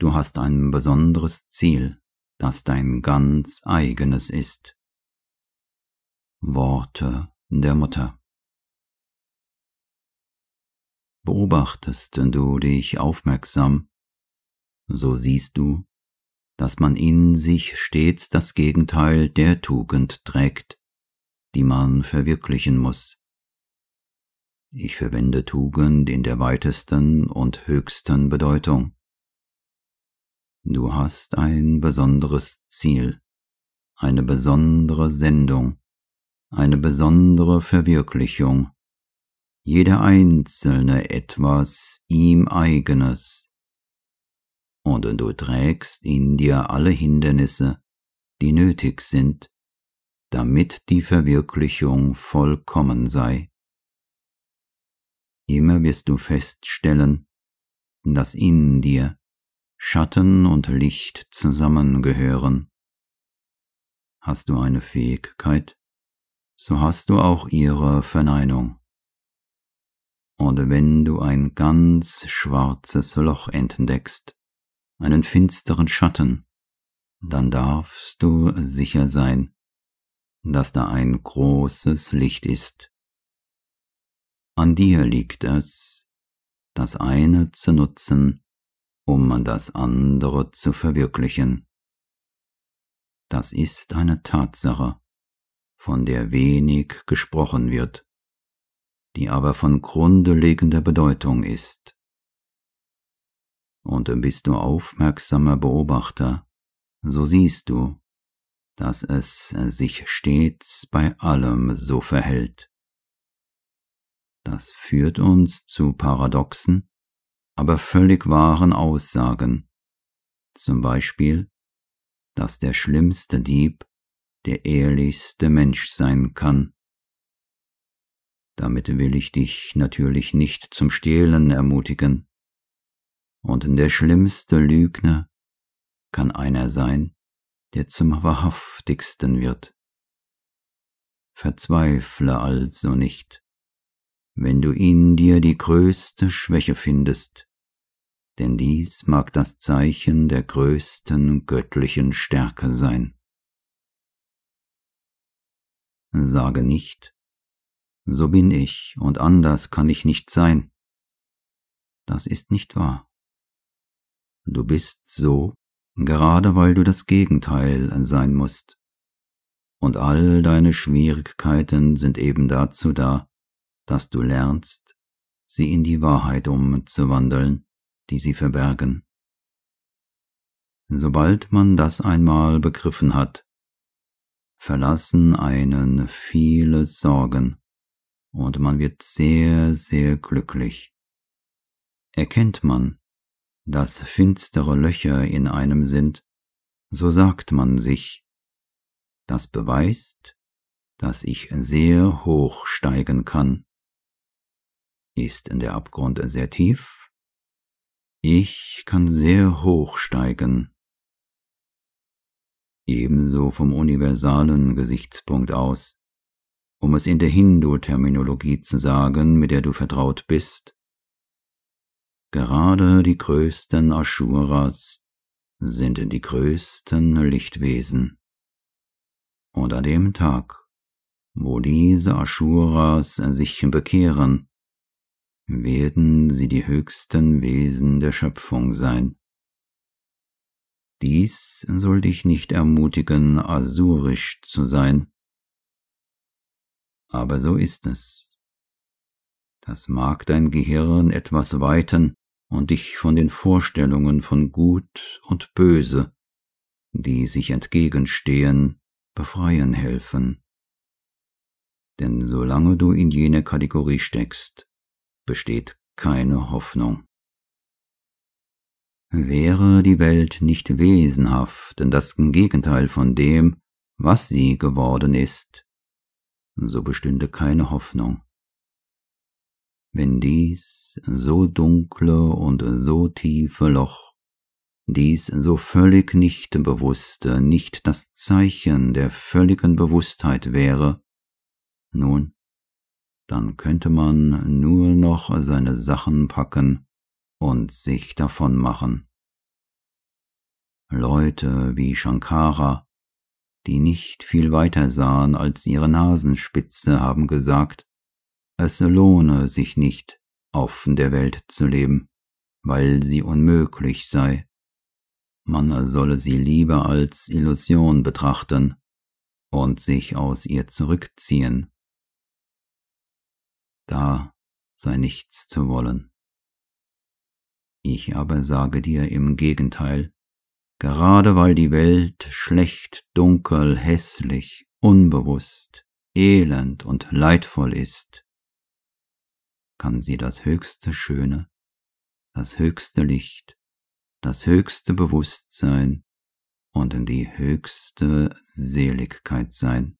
Du hast ein besonderes Ziel, das dein ganz eigenes ist. Worte der Mutter. Beobachtest du dich aufmerksam, so siehst du, dass man in sich stets das Gegenteil der Tugend trägt, die man verwirklichen muss. Ich verwende Tugend in der weitesten und höchsten Bedeutung. Du hast ein besonderes Ziel, eine besondere Sendung, eine besondere Verwirklichung, jeder einzelne etwas ihm eigenes. Und du trägst in dir alle Hindernisse, die nötig sind, damit die Verwirklichung vollkommen sei. Immer wirst du feststellen, dass in dir Schatten und Licht zusammengehören. Hast du eine Fähigkeit, so hast du auch ihre Verneinung. Und wenn du ein ganz schwarzes Loch entdeckst, einen finsteren Schatten, dann darfst du sicher sein, dass da ein großes Licht ist. An dir liegt es, das eine zu nutzen, um das andere zu verwirklichen. Das ist eine Tatsache, von der wenig gesprochen wird die aber von grundlegender Bedeutung ist. Und bist du aufmerksamer Beobachter, so siehst du, dass es sich stets bei allem so verhält. Das führt uns zu paradoxen, aber völlig wahren Aussagen, zum Beispiel, dass der schlimmste Dieb der ehrlichste Mensch sein kann, damit will ich dich natürlich nicht zum Stehlen ermutigen. Und der schlimmste Lügner kann einer sein, der zum wahrhaftigsten wird. Verzweifle also nicht, wenn du in dir die größte Schwäche findest, denn dies mag das Zeichen der größten göttlichen Stärke sein. Sage nicht, so bin ich und anders kann ich nicht sein. Das ist nicht wahr. Du bist so, gerade weil du das Gegenteil sein musst. Und all deine Schwierigkeiten sind eben dazu da, dass du lernst, sie in die Wahrheit umzuwandeln, die sie verbergen. Sobald man das einmal begriffen hat, verlassen einen viele Sorgen, und man wird sehr, sehr glücklich. Erkennt man, dass finstere Löcher in einem sind, so sagt man sich, das beweist, dass ich sehr hoch steigen kann. Ist der Abgrund sehr tief? Ich kann sehr hoch steigen. Ebenso vom universalen Gesichtspunkt aus um es in der Hindu-Terminologie zu sagen, mit der du vertraut bist. Gerade die größten Ashuras sind die größten Lichtwesen. Und an dem Tag, wo diese Ashuras sich bekehren, werden sie die höchsten Wesen der Schöpfung sein. Dies soll dich nicht ermutigen, asurisch zu sein, aber so ist es. Das mag dein Gehirn etwas weiten und dich von den Vorstellungen von Gut und Böse, die sich entgegenstehen, befreien helfen. Denn solange du in jene Kategorie steckst, besteht keine Hoffnung. Wäre die Welt nicht wesenhaft, denn das Gegenteil von dem, was sie geworden ist, so bestünde keine Hoffnung. Wenn dies so dunkle und so tiefe Loch, dies so völlig nicht bewusste, nicht das Zeichen der völligen Bewusstheit wäre, nun, dann könnte man nur noch seine Sachen packen und sich davon machen. Leute wie Shankara, die nicht viel weiter sahen als ihre Nasenspitze, haben gesagt, es lohne sich nicht, auf der Welt zu leben, weil sie unmöglich sei. Man solle sie lieber als Illusion betrachten und sich aus ihr zurückziehen. Da sei nichts zu wollen. Ich aber sage dir im Gegenteil, gerade weil die Welt schlecht, dunkel, hässlich, unbewusst, elend und leidvoll ist, kann sie das höchste Schöne, das höchste Licht, das höchste Bewusstsein und die höchste Seligkeit sein.